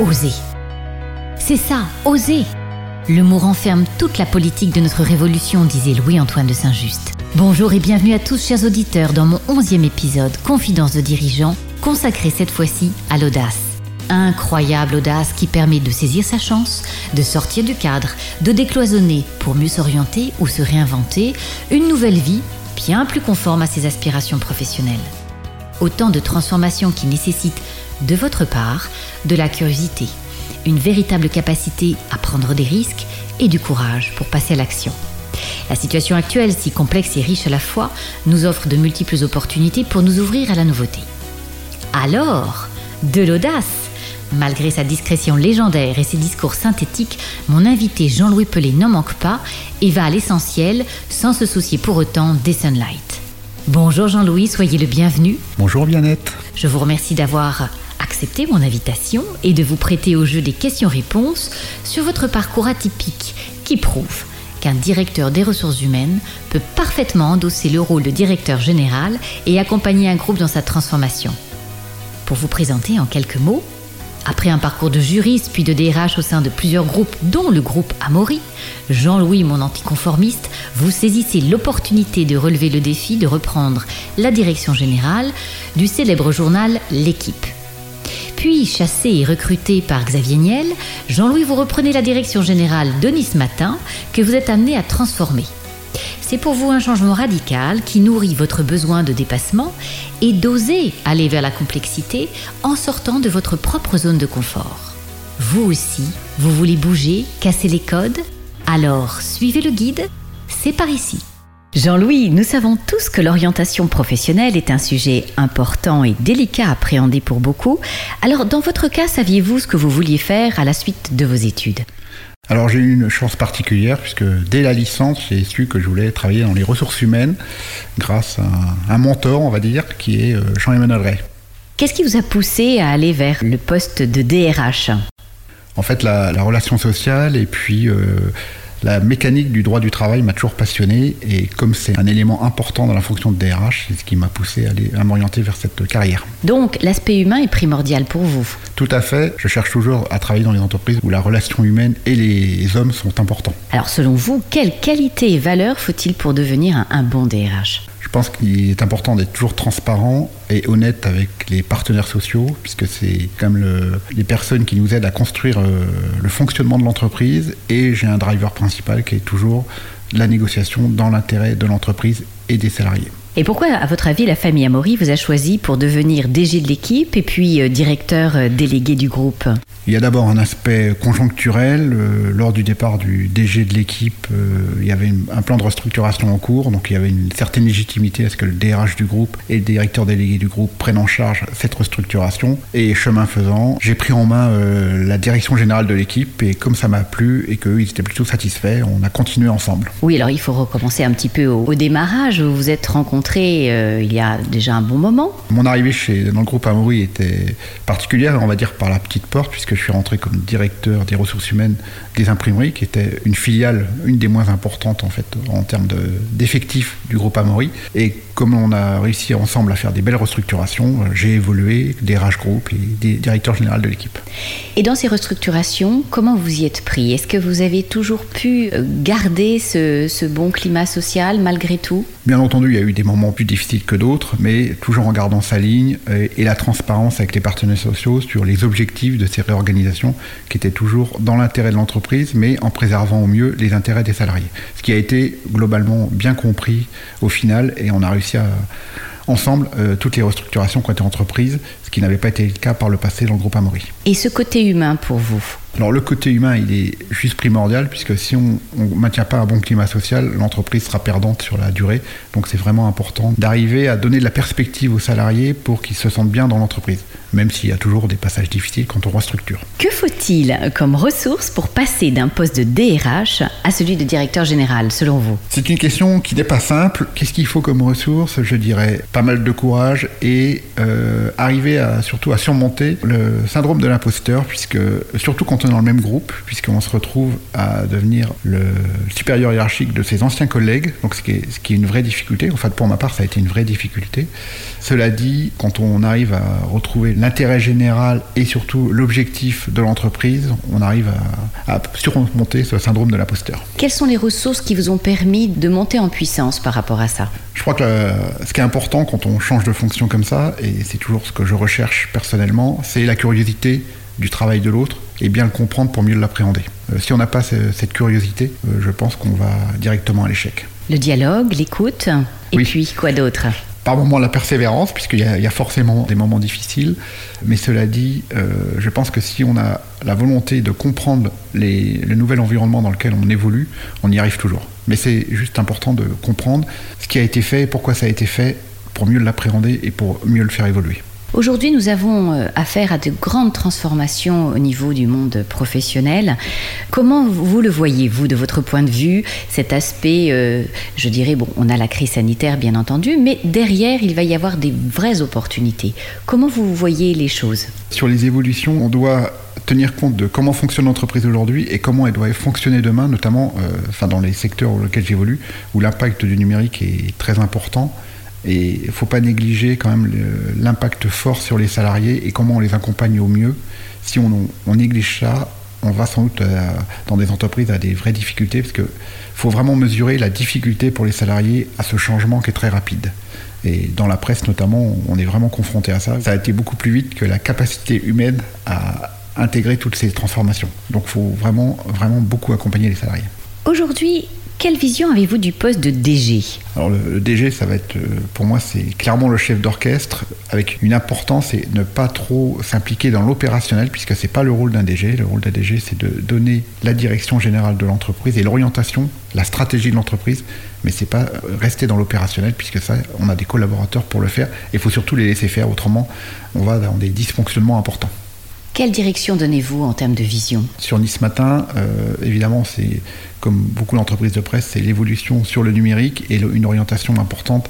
Oser. C'est ça, oser. Le mot renferme toute la politique de notre révolution, disait Louis-Antoine de Saint-Just. Bonjour et bienvenue à tous, chers auditeurs, dans mon onzième épisode, Confidence de dirigeants, consacré cette fois-ci à l'audace. Incroyable audace qui permet de saisir sa chance, de sortir du cadre, de décloisonner pour mieux s'orienter ou se réinventer une nouvelle vie bien plus conforme à ses aspirations professionnelles. Autant de transformations qui nécessitent de votre part de la curiosité, une véritable capacité à prendre des risques et du courage pour passer à l'action. La situation actuelle, si complexe et riche à la fois, nous offre de multiples opportunités pour nous ouvrir à la nouveauté. Alors, de l'audace Malgré sa discrétion légendaire et ses discours synthétiques, mon invité Jean-Louis Pelé n'en manque pas et va à l'essentiel sans se soucier pour autant des sunlight. Bonjour Jean-Louis, soyez le bienvenu. Bonjour Bianette. Je vous remercie d'avoir mon invitation et de vous prêter au jeu des questions-réponses sur votre parcours atypique qui prouve qu'un directeur des ressources humaines peut parfaitement endosser le rôle de directeur général et accompagner un groupe dans sa transformation. Pour vous présenter en quelques mots, après un parcours de juriste puis de DRH au sein de plusieurs groupes, dont le groupe Amaury, Jean-Louis, mon anticonformiste, vous saisissez l'opportunité de relever le défi de reprendre la direction générale du célèbre journal L'équipe. Puis, chassé et recruté par Xavier Niel, Jean-Louis, vous reprenez la direction générale de Nice Matin que vous êtes amené à transformer. C'est pour vous un changement radical qui nourrit votre besoin de dépassement et d'oser aller vers la complexité en sortant de votre propre zone de confort. Vous aussi, vous voulez bouger, casser les codes? Alors suivez le guide, c'est par ici. Jean-Louis, nous savons tous que l'orientation professionnelle est un sujet important et délicat à appréhender pour beaucoup. Alors, dans votre cas, saviez-vous ce que vous vouliez faire à la suite de vos études? Alors j'ai eu une chance particulière puisque dès la licence j'ai su que je voulais travailler dans les ressources humaines grâce à un mentor on va dire qui est euh, Jean-Emmanuel Ray. Qu'est-ce qui vous a poussé à aller vers le poste de DRH En fait la, relation sociale et puis euh, la mécanique du droit du travail m'a toujours passionné et comme c'est un élément important dans la fonction de DRH, c'est ce qui m'a poussé à, aller, à m'orienter vers cette carrière. Donc l'aspect humain est primordial pour vous Tout à fait. Je cherche toujours à travailler dans les entreprises où la relation humaine et les hommes sont importants. Alors selon vous, quelles qualités et valeurs faut-il pour devenir un, un bon DRH pense qu'il est important d'être toujours transparent et honnête avec les partenaires sociaux, puisque c'est comme le, les personnes qui nous aident à construire euh, le fonctionnement de l'entreprise. Et j'ai un driver principal qui est toujours la négociation dans l'intérêt de l'entreprise et des salariés. Et pourquoi, à votre avis, la famille Amaury vous a choisi pour devenir DG de l'équipe et puis euh, directeur euh, délégué du groupe? Il y a d'abord un aspect conjoncturel. Euh, lors du départ du DG de l'équipe, il y avait un plan de restructuration en cours, donc il y avait une certaine légitimité à ce que le DRH du groupe et le directeur délégué du groupe prennent en charge cette restructuration. Et chemin faisant, j'ai pris en main la direction générale de l'équipe et comme ça m'a plu et qu'eux, ils étaient plutôt satisfaits, on a continué ensemble. Oui, alors il faut recommencer un petit peu au, au démarrage où vous vous êtes rencontrés euh, il y a déjà un bon moment. Mon arrivée chez, dans le groupe Amaury était particulière, on va dire par la petite porte, puisque je suis rentré comme directeur des ressources humaines des imprimeries, qui était une filiale, une des moins importantes en fait en termes d'effectifs du groupe Amaury. Et comme on a réussi ensemble à faire des belles restructurations, euh, j'ai évolué des RH Group et des directeurs généraux de l'équipe. Et dans ces restructurations, comment vous y êtes pris? Est-ce que vous avez toujours pu garder ce, ce bon climat social malgré tout? Bien entendu, il y a eu des moments plus difficiles que d'autres, mais toujours en gardant sa ligne et, et la transparence avec les partenaires sociaux sur les objectifs de ces réorganisations qui étaient toujours dans l'intérêt de l'entreprise, mais en préservant au mieux les intérêts des salariés. Ce qui a été globalement bien compris au final et on a réussi à, ensemble euh, toutes les restructurations qui ont été entreprises, ce qui n'avait pas été le cas par le passé dans le groupe Amaury. Et ce côté humain pour vous? Alors le côté humain, il est juste primordial, puisque si on ne maintient pas un bon climat social, l'entreprise sera perdante sur la durée. Donc c'est vraiment important d'arriver à donner de la perspective aux salariés pour qu'ils se sentent bien dans l'entreprise, même s'il y a toujours des passages difficiles quand on restructure. Que faut-il comme ressources pour passer d'un poste de DRH à celui de directeur général, selon vous? C'est une question qui n'est pas simple. Qu'est-ce qu'il faut comme ressources? Je dirais pas mal de courage et euh, arriver à, surtout à surmonter le syndrome de l'imposteur, puisque surtout quand dans le même groupe, puisqu'on se retrouve à devenir le supérieur hiérarchique de ses anciens collègues, donc ce qui, est, ce qui est une vraie difficulté. En fait, pour ma part, ça a été une vraie difficulté. Cela dit, quand on arrive à retrouver l'intérêt général et surtout l'objectif de l'entreprise, on arrive à, à surmonter ce syndrome de l'imposteur. Quelles sont les ressources qui vous ont permis de monter en puissance par rapport à ça? Je crois que ce qui est important quand on change de fonction comme ça, et c'est toujours ce que je recherche personnellement, c'est la curiosité du travail de l'autre et bien le comprendre pour mieux l'appréhender. Euh, si on n'a pas cette curiosité, euh, je pense qu'on va directement à l'échec. Le dialogue, l'écoute, et Oui. puis quoi d'autre? Par moments la persévérance, puisqu'il y, y a forcément des moments difficiles, mais cela dit, euh, je pense que si on a la volonté de comprendre les- le nouvel environnement dans lequel on évolue, on y arrive toujours. Mais c'est juste important de comprendre ce qui a été fait et pourquoi ça a été fait pour mieux l'appréhender et pour mieux le faire évoluer. Aujourd'hui, nous avons euh, affaire à de grandes transformations au niveau du monde professionnel. Comment vous le voyez, vous, de votre point de vue, cet aspect, euh, je dirais, bon, on a la crise sanitaire, bien entendu, mais derrière, il va y avoir des vraies opportunités. Comment vous voyez les choses? Sur les évolutions, on doit tenir compte de comment fonctionne l'entreprise aujourd'hui et comment elle doit fonctionner demain, notamment euh, enfin, dans les secteurs dans lesquels j'évolue, où l'impact du numérique est très important. Et il ne faut pas négliger quand même l'impact fort sur les salariés et comment on les accompagne au mieux. Si on, on néglige ça, on va sans doute euh, dans des entreprises à des vraies difficultés parce qu'il faut vraiment mesurer la difficulté pour les salariés à ce changement qui est très rapide. Et dans la presse notamment, on est vraiment confronté à ça. Ça a été beaucoup plus vite que la capacité humaine à intégrer toutes ces transformations. Donc il faut vraiment, vraiment beaucoup accompagner les salariés. Aujourd'hui, quelle vision avez-vous du poste de DG Alors le, le DG, ça va être, euh, pour moi, c'est clairement le chef d'orchestre avec une importance et ne pas trop s'impliquer dans l'opérationnel puisque c'est pas le rôle d'un DG. Le rôle d'un DG, c'est de donner la direction générale de l'entreprise et l'orientation, la stratégie de l'entreprise, mais c'est pas euh, rester dans l'opérationnel puisque ça, on a des collaborateurs pour le faire. Il faut surtout les laisser faire, autrement, on va dans des dysfonctionnements importants. Quelle direction donnez-vous en termes de vision? Sur Nice Matin, euh, évidemment, c'est comme beaucoup d'entreprises de presse, c'est l'évolution sur le numérique et le- une orientation importante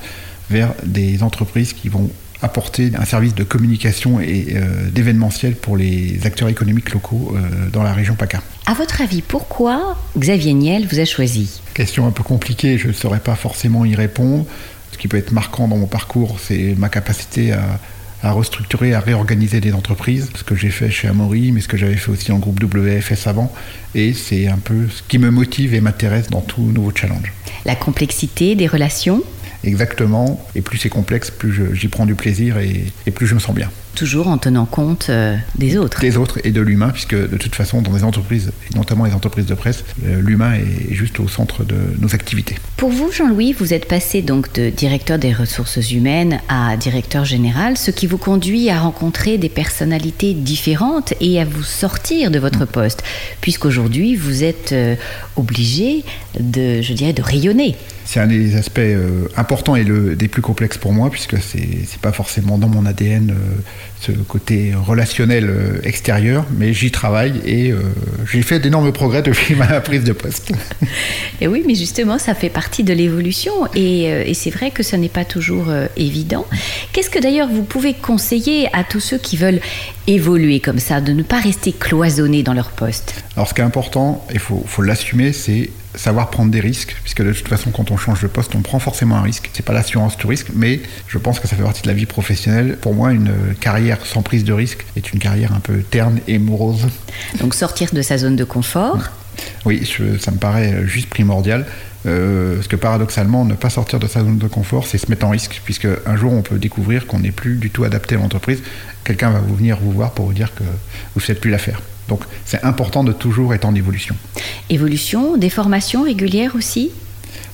vers des entreprises qui vont apporter un service de communication et euh, d'événementiel pour les acteurs économiques locaux euh, dans la région PACA. À votre avis, pourquoi Xavier Niel vous a choisi? Question un peu compliquée, je ne saurais pas forcément y répondre. Ce qui peut être marquant dans mon parcours, c'est ma capacité à, à restructurer, à réorganiser des entreprises, ce que j'ai fait chez Amaury, mais ce que j'avais fait aussi le groupe WFS avant. Et c'est un peu ce qui me motive et m'intéresse dans tout nouveau challenge. La complexité des relations Exactement. Et plus c'est complexe, plus j'y prends du plaisir et, et plus je me sens bien. Toujours en tenant compte euh, des autres. Des autres et de l'humain, puisque de toute façon, dans les entreprises, et notamment les entreprises de presse, euh, l'humain est juste au centre de nos activités. Pour vous, Jean-Louis, vous êtes passé donc de directeur des ressources humaines à directeur général, ce qui vous conduit à rencontrer des personnalités différentes et à vous sortir de votre poste, puisqu'aujourd'hui vous êtes euh, obligé de, je dirais, de rayonner. C'est un des aspects euh, importants et le, des plus complexes pour moi, puisque c'est n'est pas forcément dans mon ADN euh, ce côté relationnel euh, extérieur, mais j'y travaille et j'ai fait d'énormes progrès depuis ma prise de poste. Et oui, mais justement, ça fait partie de l'évolution et, et c'est vrai que ce n'est pas toujours évident. Qu'est-ce que d'ailleurs vous pouvez conseiller à tous ceux qui veulent évoluer comme ça, de ne pas rester cloisonnés dans leur poste? Alors ce qui est important, il faut, faut l'assumer, c'est savoir prendre des risques, puisque de toute façon, quand on change de poste, on prend forcément un risque. C'est pas l'assurance tout risque, mais je pense que ça fait partie de la vie professionnelle. Pour moi, une carrière sans prise de risque est une carrière un peu terne et morose. Donc sortir de sa zone de confort. Oui, je- ça me paraît juste primordial. Euh, parce que paradoxalement, ne pas sortir de sa zone de confort, c'est se mettre en risque, puisque un jour on peut découvrir qu'on n'est plus du tout adapté à l'entreprise. Quelqu'un va vous venir vous voir pour vous dire que vous ne faites plus l'affaire. Donc c'est important de toujours être en évolution. Évolution, des formations régulières aussi?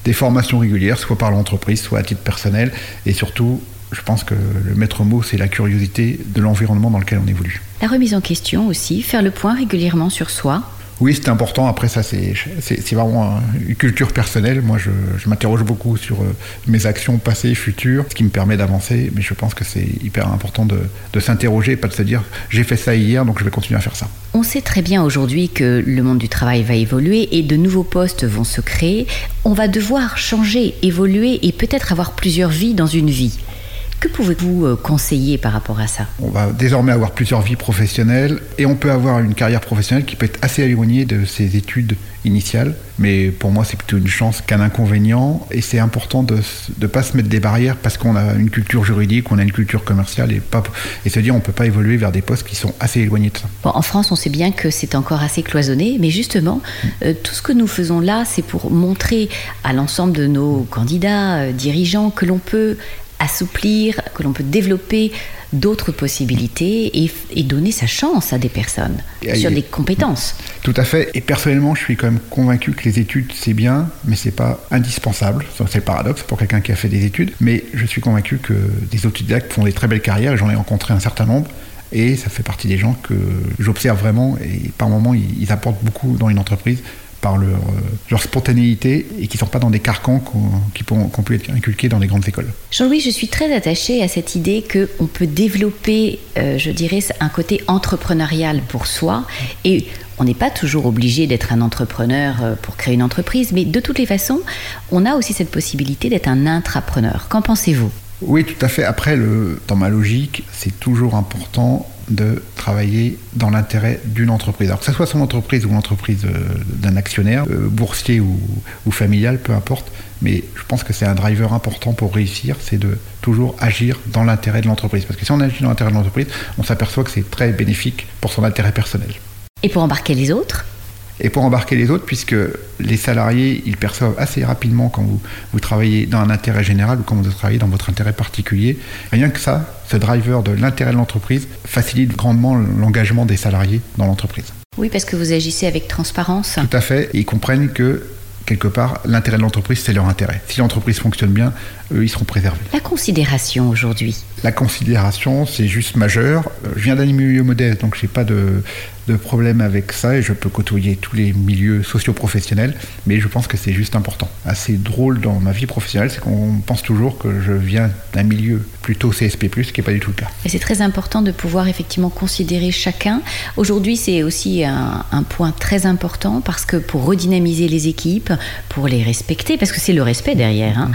Des formations régulières, soit par l'entreprise, soit à titre personnel, et surtout, je pense que le maître mot, c'est la curiosité de l'environnement dans lequel on évolue. La remise en question aussi, faire le point régulièrement sur soi. Oui, c'est important. Après, ça, c'est vraiment un- une culture personnelle. Moi, je, je m'interroge beaucoup sur euh, mes actions passées, futures, ce qui me permet d'avancer. Mais je pense que c'est hyper important de, de s'interroger et pas de se dire j'ai fait ça hier, donc je vais continuer à faire ça. On sait très bien aujourd'hui que le monde du travail va évoluer et de nouveaux postes vont se créer. On va devoir changer, évoluer et peut-être avoir plusieurs vies dans une vie. Que pouvez-vous euh, conseiller par rapport à ça? On va désormais avoir plusieurs vies professionnelles et on peut avoir une carrière professionnelle qui peut être assez éloignée de ses études initiales. Mais pour moi, c'est plutôt une chance qu'un inconvénient. Et c'est important de ne pas se mettre des barrières parce qu'on a une culture juridique, on a une culture commerciale et, pas, et se dire on ne peut pas évoluer vers des postes qui sont assez éloignés de ça. Bon, en France, on sait bien que c'est encore assez cloisonné, mais justement, mm. euh, tout ce que nous faisons là, c'est pour montrer à l'ensemble de nos candidats, euh, dirigeants, que l'on peut assouplir, que l'on peut développer d'autres possibilités et, donner sa chance à des personnes sur des compétences. Tout à fait. Et personnellement, je suis quand même convaincu que les études, c'est bien, mais c'est pas indispensable. C'est le paradoxe pour quelqu'un qui a fait des études. Mais je suis convaincu que des autodidactes font des très belles carrières, et j'en ai rencontré un certain nombre. Et ça fait partie des gens que j'observe vraiment et par moments ils apportent beaucoup dans une entreprise par leur, leur, spontanéité et qui ne sont pas dans des carcans qui ont pu être inculqués dans les grandes écoles. Jean-Louis, je suis très attachée à cette idée qu'on peut développer, euh, je dirais, un côté entrepreneurial pour soi et on n'est pas toujours obligé d'être un entrepreneur euh, pour créer une entreprise, mais de toutes les façons, on a aussi cette possibilité d'être un intrapreneur. Qu'en pensez-vous? Oui, tout à fait. Après, le, dans ma logique, c'est toujours important de travailler dans l'intérêt d'une entreprise. Alors que ce soit son entreprise ou l'entreprise euh, d'un actionnaire, euh, boursier ou, familial, peu importe, mais je pense que c'est un driver important pour réussir, c'est de toujours agir dans l'intérêt de l'entreprise. Parce que si on agit dans l'intérêt de l'entreprise, on s'aperçoit que c'est très bénéfique pour son intérêt personnel. Et pour embarquer les autres et pour embarquer les autres, puisque les salariés, ils perçoivent assez rapidement quand vous, vous travaillez dans un intérêt général ou quand vous travaillez dans votre intérêt particulier. Rien que ça, ce driver de l'intérêt de l'entreprise facilite grandement l'engagement des salariés dans l'entreprise. Oui, parce que vous agissez avec transparence. Tout à fait. Et ils comprennent que quelque part, l'intérêt de l'entreprise, c'est leur intérêt. Si l'entreprise fonctionne bien, eux, ils seront préservés. La considération aujourd'hui La considération, c'est juste majeur. Je viens d'un milieu modeste, donc je n'ai pas de, de problème avec ça et je peux côtoyer tous les milieux socio-professionnels, mais je pense que c'est juste important. Assez drôle dans ma vie professionnelle, c'est qu'on pense toujours que je viens d'un milieu plutôt CSP+, ce qui n'est pas du tout le cas. Et c'est très important de pouvoir effectivement considérer chacun. Aujourd'hui, c'est aussi un, point très important parce que pour redynamiser les équipes, pour les respecter, parce que c'est le respect derrière. Hein.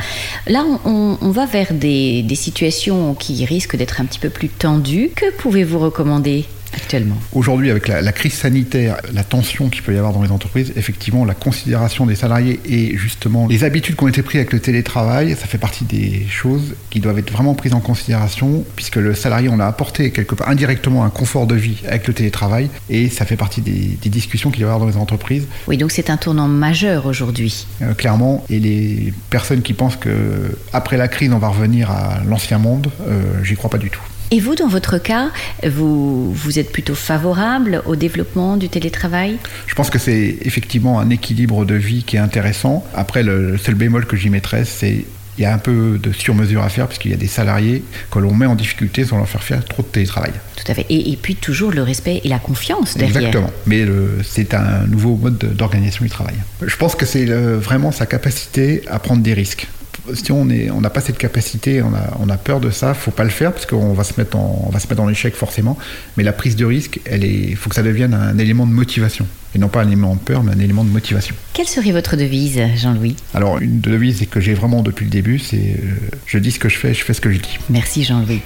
Là, on, va vers des, des situations qui risquent d'être un petit peu plus tendues. Que pouvez-vous recommander? Actuellement Aujourd'hui, avec la, crise sanitaire, la tension qu'il peut y avoir dans les entreprises, effectivement, la considération des salariés et justement les habitudes qui ont été prises avec le télétravail, ça fait partie des choses qui doivent être vraiment prises en considération, puisque le salarié, on a apporté quelque part indirectement un confort de vie avec le télétravail, et ça fait partie des, discussions qu'il doit y avoir dans les entreprises. Oui, donc c'est un tournant majeur aujourd'hui. Euh, clairement, et les personnes qui pensent que après la crise, on va revenir à l'ancien monde, euh, j'y crois pas du tout. Et vous, dans votre cas, vous, vous êtes plutôt favorable au développement du télétravail? Je pense que c'est effectivement un équilibre de vie qui est intéressant. Après, le seul bémol que j'y mettrais, c'est il y a un peu de sur-mesure à faire puisqu'il y a des salariés que l'on met en difficulté sans leur faire faire trop de télétravail. Tout à fait. Et, puis toujours le respect et la confiance derrière. Exactement. Mais c'est un nouveau mode d'organisation du travail. Je pense que c'est vraiment sa capacité à prendre des risques si on n'a pas cette capacité, on a, peur de ça, faut pas le faire parce qu'on va se mettre on va se mettre dans l'échec forcément. Mais la prise de risque, elle est, faut que ça devienne un élément de motivation et non pas un élément de peur, mais un élément de motivation. Quelle serait votre devise, Jean-Louis? Alors, une devise que j'ai vraiment depuis le début, c'est euh, je dis ce que je fais, je fais ce que je dis. Merci, Jean-Louis.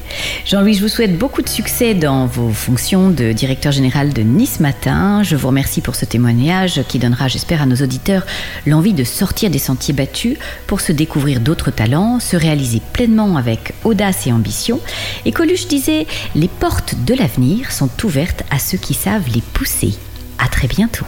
Jean-Louis, je vous souhaite beaucoup de succès dans vos fonctions de directeur général de Nice Matin. Je vous remercie pour ce témoignage qui donnera, j'espère, à nos auditeurs l'envie de sortir des sentiers battus pour se découvrir d'autres talents, se réaliser pleinement avec audace et ambition. Et Coluche disait Les portes de l'avenir sont ouvertes à ceux qui savent les pousser. À très bientôt.